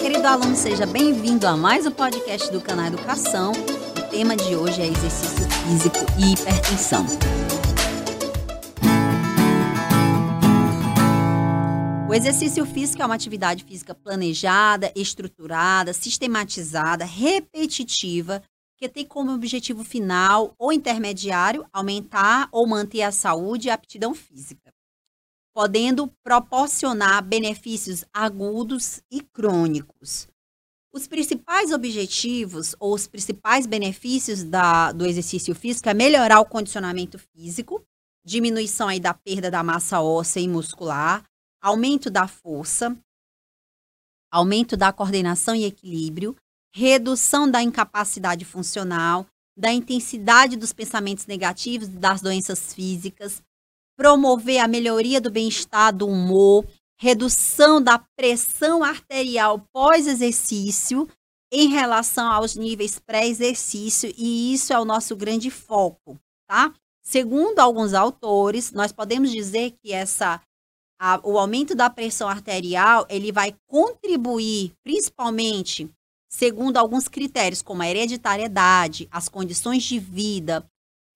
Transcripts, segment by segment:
Querido aluno, seja bem-vindo a mais um podcast do canal Educação. O tema de hoje é exercício físico e hipertensão. O exercício físico é uma atividade física planejada, estruturada, sistematizada, repetitiva, que tem como objetivo final ou intermediário aumentar ou manter a saúde e a aptidão física podendo proporcionar benefícios agudos e crônicos. Os principais objetivos ou os principais benefícios da, do exercício físico é melhorar o condicionamento físico, diminuição aí da perda da massa óssea e muscular, aumento da força, aumento da coordenação e equilíbrio, redução da incapacidade funcional, da intensidade dos pensamentos negativos das doenças físicas, promover a melhoria do bem-estar do humor, redução da pressão arterial pós-exercício em relação aos níveis pré-exercício, e isso é o nosso grande foco, tá? Segundo alguns autores, nós podemos dizer que essa a, o aumento da pressão arterial, ele vai contribuir principalmente segundo alguns critérios, como a hereditariedade, as condições de vida,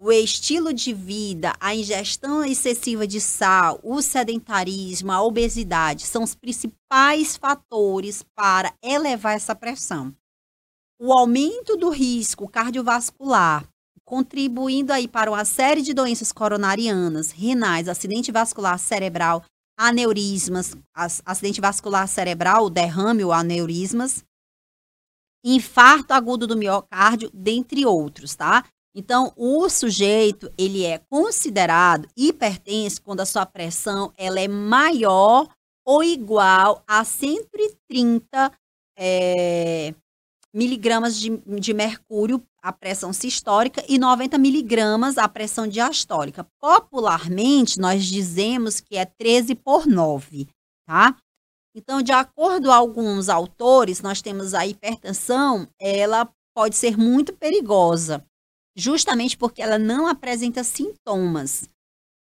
o estilo de vida, a ingestão excessiva de sal, o sedentarismo, a obesidade são os principais fatores para elevar essa pressão. O aumento do risco cardiovascular, contribuindo aí para uma série de doenças coronarianas, renais, acidente vascular cerebral, aneurismas, acidente vascular cerebral, derrame ou aneurismas, infarto agudo do miocárdio, dentre outros, tá? Então, o sujeito, ele é considerado hipertenso quando a sua pressão ela é maior ou igual a 130 é, miligramas de, de mercúrio, a pressão sistólica, e 90 miligramas a pressão diastólica. Popularmente, nós dizemos que é 13 por 9, tá? Então, de acordo com alguns autores, nós temos a hipertensão, ela pode ser muito perigosa justamente porque ela não apresenta sintomas.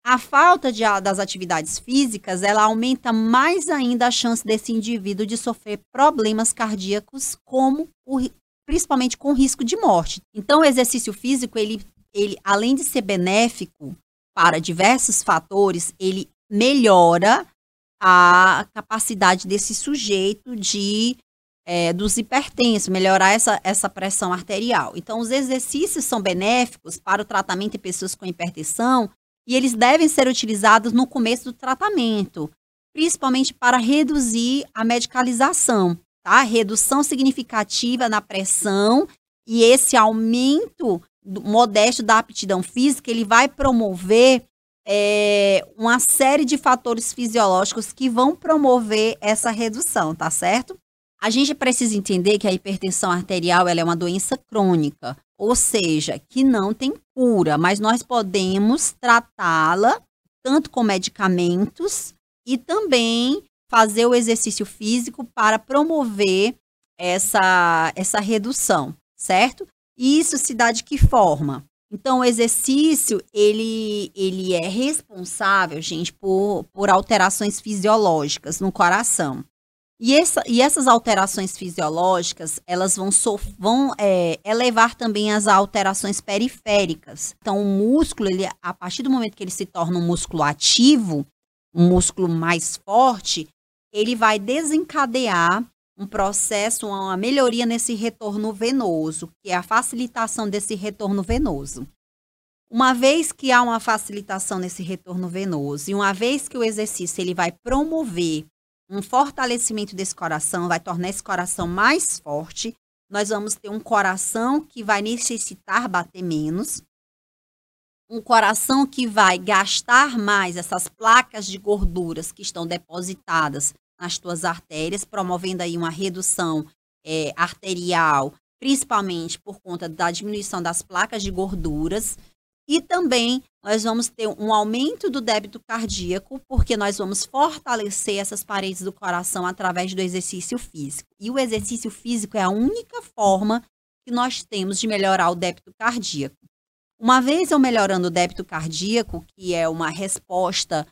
A falta de, das atividades físicas, ela aumenta mais ainda a chance desse indivíduo de sofrer problemas cardíacos, como o, principalmente com risco de morte. Então, o exercício físico, ele, ele, além de ser benéfico para diversos fatores, ele melhora a capacidade desse sujeito de é, dos hipertensos, melhorar essa, essa pressão arterial. Então, os exercícios são benéficos para o tratamento de pessoas com hipertensão e eles devem ser utilizados no começo do tratamento, principalmente para reduzir a medicalização, tá? Redução significativa na pressão e esse aumento modesto da aptidão física, ele vai promover é, uma série de fatores fisiológicos que vão promover essa redução, tá certo? A gente precisa entender que a hipertensão arterial é uma doença crônica, ou seja, que não tem cura, mas nós podemos tratá-la tanto com medicamentos e também fazer o exercício físico para promover essa, essa redução, certo? E isso se dá de que forma? Então, o exercício, ele, ele é responsável, gente, por, por alterações fisiológicas no coração. E, essa, e essas alterações fisiológicas, elas vão, vão é, elevar também as alterações periféricas. Então, o músculo, ele, a partir do momento que ele se torna um músculo ativo, um músculo mais forte, ele vai desencadear um processo, uma melhoria nesse retorno venoso, que é a facilitação desse retorno venoso. Uma vez que há uma facilitação nesse retorno venoso e uma vez que o exercício ele vai promover um fortalecimento desse coração, vai tornar esse coração mais forte. Nós vamos ter um coração que vai necessitar bater menos, um coração que vai gastar mais essas placas de gorduras que estão depositadas nas tuas artérias, promovendo aí uma redução é, arterial, principalmente por conta da diminuição das placas de gorduras. E também nós vamos ter um aumento do débito cardíaco, porque nós vamos fortalecer essas paredes do coração através do exercício físico. E o exercício físico é a única forma que nós temos de melhorar o débito cardíaco. Uma vez eu melhorando o débito cardíaco, que é uma resposta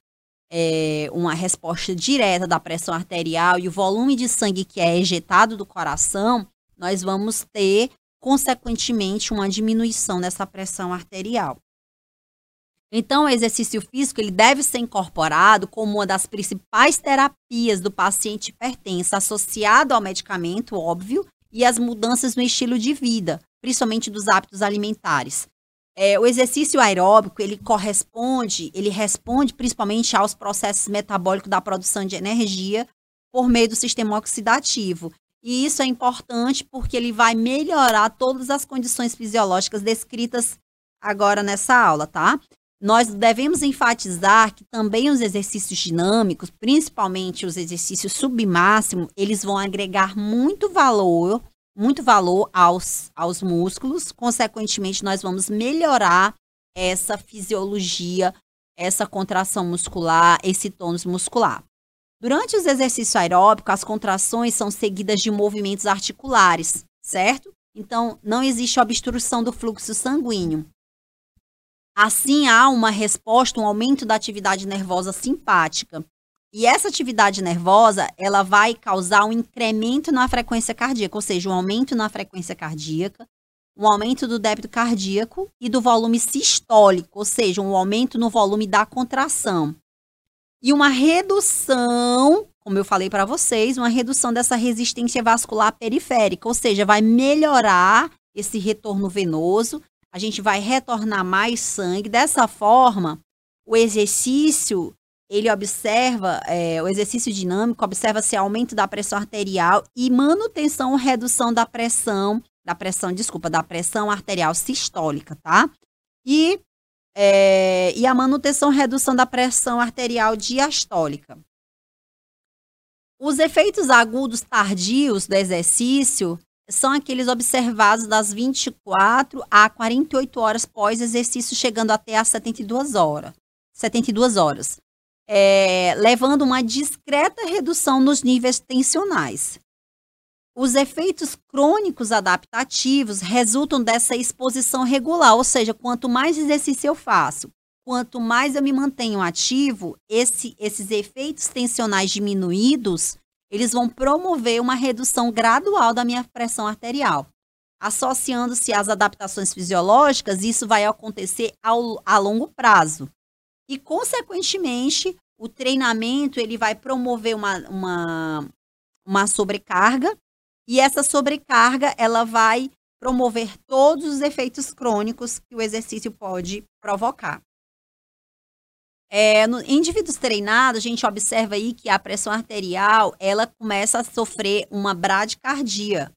é, uma resposta direta da pressão arterial e o volume de sangue que é ejetado do coração, nós vamos ter, consequentemente, uma diminuição dessa pressão arterial. Então, o exercício físico ele deve ser incorporado como uma das principais terapias do paciente hipertenso, associado ao medicamento, óbvio, e às mudanças no estilo de vida, principalmente dos hábitos alimentares. É, o exercício aeróbico, ele corresponde, ele responde principalmente aos processos metabólicos da produção de energia por meio do sistema oxidativo. E isso é importante porque ele vai melhorar todas as condições fisiológicas descritas agora nessa aula, tá? Nós devemos enfatizar que também os exercícios dinâmicos, principalmente os exercícios submáximo, eles vão agregar muito valor muito valor aos, aos músculos, consequentemente, nós vamos melhorar essa fisiologia, essa contração muscular, esse tônus muscular. Durante os exercícios aeróbicos, as contrações são seguidas de movimentos articulares, certo? Então, não existe obstrução do fluxo sanguíneo. Assim, há uma resposta, um aumento da atividade nervosa simpática. E essa atividade nervosa, ela vai causar um incremento na frequência cardíaca, ou seja, um aumento na frequência cardíaca, um aumento do débito cardíaco e do volume sistólico, ou seja, um aumento no volume da contração. E uma redução, como eu falei para vocês, uma redução dessa resistência vascular periférica, ou seja, vai melhorar esse retorno venoso, a gente vai retornar mais sangue. Dessa forma, o exercício ele observa, é, o exercício dinâmico observa se aumento da pressão arterial e manutenção ou redução da pressão, da pressão, desculpa, da pressão arterial sistólica, tá? E, é, e a manutenção redução da pressão arterial diastólica. Os efeitos agudos tardios do exercício são aqueles observados das 24 a 48 horas pós exercício, chegando até as 72 horas. 72 horas é, levando uma discreta redução nos níveis tensionais. Os efeitos crônicos adaptativos resultam dessa exposição regular, ou seja, quanto mais exercício eu faço, quanto mais eu me mantenho ativo, esse, esses efeitos tensionais diminuídos, eles vão promover uma redução gradual da minha pressão arterial. Associando-se às adaptações fisiológicas, isso vai acontecer ao, a longo prazo, e, consequentemente, o treinamento ele vai promover uma, uma, uma sobrecarga e essa sobrecarga ela vai promover todos os efeitos crônicos que o exercício pode provocar. É, no, indivíduos treinados, a gente observa aí que a pressão arterial ela começa a sofrer uma bradicardia,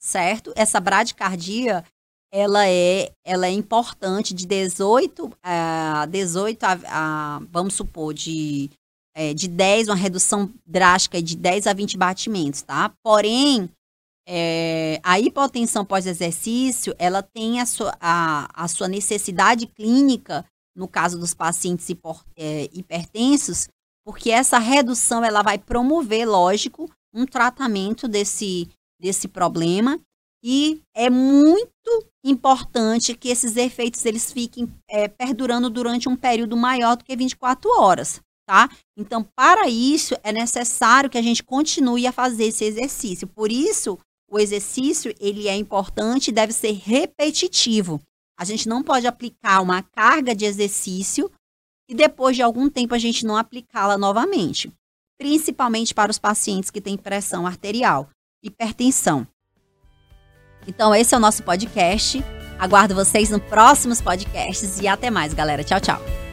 certo? Essa bradicardia ela é, ela é importante de 18 a 18 a, a vamos supor, de, é, de 10, uma redução drástica de 10 a 20 batimentos, tá? Porém, é, a hipotensão pós-exercício, ela tem a sua, a, a sua necessidade clínica, no caso dos pacientes é, hipertensos, porque essa redução, ela vai promover, lógico, um tratamento desse, desse problema e é muito importante que esses efeitos eles fiquem é, perdurando durante um período maior do que 24 horas, tá? Então, para isso, é necessário que a gente continue a fazer esse exercício. Por isso, o exercício, ele é importante e deve ser repetitivo. A gente não pode aplicar uma carga de exercício e depois de algum tempo a gente não aplicá-la novamente, principalmente para os pacientes que têm pressão arterial, hipertensão. Então, esse é o nosso podcast. Aguardo vocês no próximos podcasts e até mais, galera. Tchau, tchau.